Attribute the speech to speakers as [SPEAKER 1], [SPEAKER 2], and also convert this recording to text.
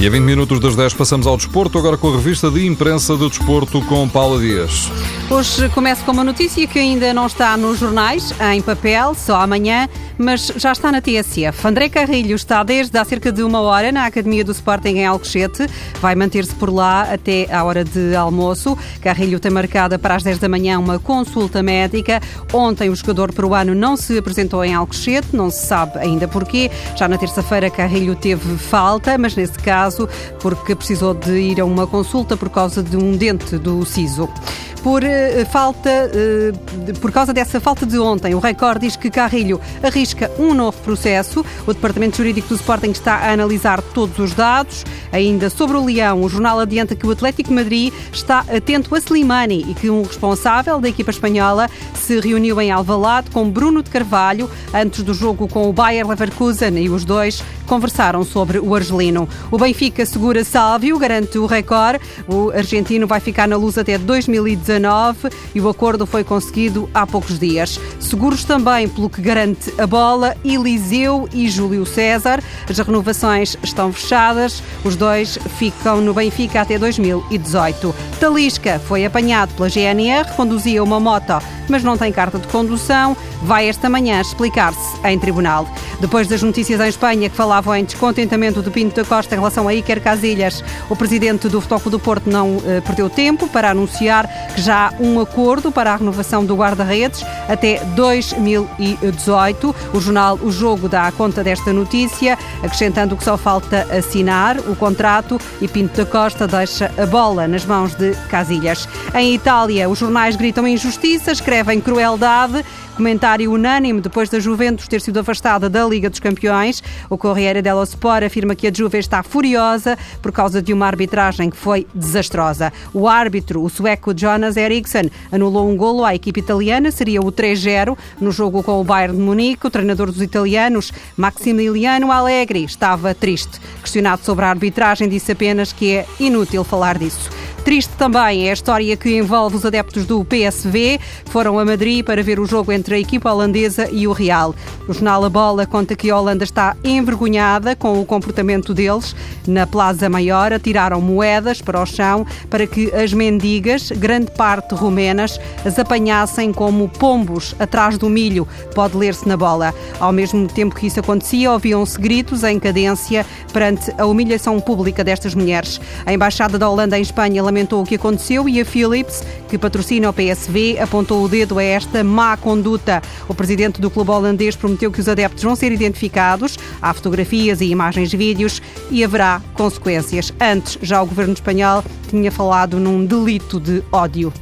[SPEAKER 1] E a 20 minutos das 10 passamos ao desporto, agora com a revista de imprensa do desporto com Paula Dias.
[SPEAKER 2] Hoje começo com uma notícia que ainda não está nos jornais, em papel, só amanhã, mas já está na TSF. André Carrilho está desde há cerca de uma hora na Academia do Sporting em Alcochete. Vai manter-se por lá até à hora de almoço. Carrilho tem marcada para as 10 da manhã uma consulta médica. Ontem o jogador peruano não se apresentou em Alcochete, não se sabe ainda porquê. Já na terça-feira Carrilho teve falta, mas nesse caso porque precisou de ir a uma consulta por causa de um dente do siso por uh, falta, uh, por causa dessa falta de ontem. O Record diz que Carrilho arrisca um novo processo. O Departamento Jurídico do Sporting está a analisar todos os dados. Ainda sobre o Leão, o jornal adianta que o Atlético Madrid está atento a Slimani e que um responsável da equipa espanhola se reuniu em Alvalade com Bruno de Carvalho antes do jogo com o Bayer Leverkusen e os dois conversaram sobre o argelino. O Benfica segura Sálvio, garante o Record. O argentino vai ficar na luz até 2019 e o acordo foi conseguido há poucos dias. Seguros também, pelo que garante a bola, Eliseu e Júlio César. As renovações estão fechadas, os dois ficam no Benfica até 2018. Talisca foi apanhado pela GNR, conduzia uma moto, mas não tem carta de condução. Vai esta manhã explicar-se em tribunal. Depois das notícias em Espanha que falavam em descontentamento de Pinto da Costa em relação a Iker Casilhas, o presidente do Futebol do Porto não eh, perdeu tempo para anunciar que já há um acordo para a renovação do guarda-redes até 2018. O jornal O Jogo dá conta desta notícia, acrescentando que só falta assinar o contrato e Pinto da Costa deixa a bola nas mãos de Casilhas. Em Itália, os jornais gritam injustiça, escrevem crueldade Comentário unânime depois da Juventus ter sido afastada da Liga dos Campeões. O Corriere dello Sport afirma que a Juve está furiosa por causa de uma arbitragem que foi desastrosa. O árbitro, o sueco Jonas Eriksson, anulou um golo à equipe italiana, seria o 3-0 no jogo com o Bayern de Munique. O treinador dos italianos, Maximiliano Allegri, estava triste. Questionado sobre a arbitragem, disse apenas que é inútil falar disso. Triste também é a história que envolve os adeptos do PSV. Foram a Madrid para ver o jogo entre a equipa holandesa e o Real. O jornal A Bola conta que a Holanda está envergonhada com o comportamento deles. Na Plaza Maior atiraram moedas para o chão para que as mendigas, grande parte rumenas, as apanhassem como pombos atrás do milho. Pode ler-se na bola. Ao mesmo tempo que isso acontecia, ouviam-se gritos em cadência perante a humilhação pública destas mulheres. A Embaixada da Holanda em Espanha lamentou o que aconteceu e a Philips, que patrocina o PSV, apontou o dedo a esta má conduta. O presidente do clube holandês prometeu que os adeptos vão ser identificados, há fotografias e imagens vídeos e haverá consequências. Antes, já o governo espanhol tinha falado num delito de ódio.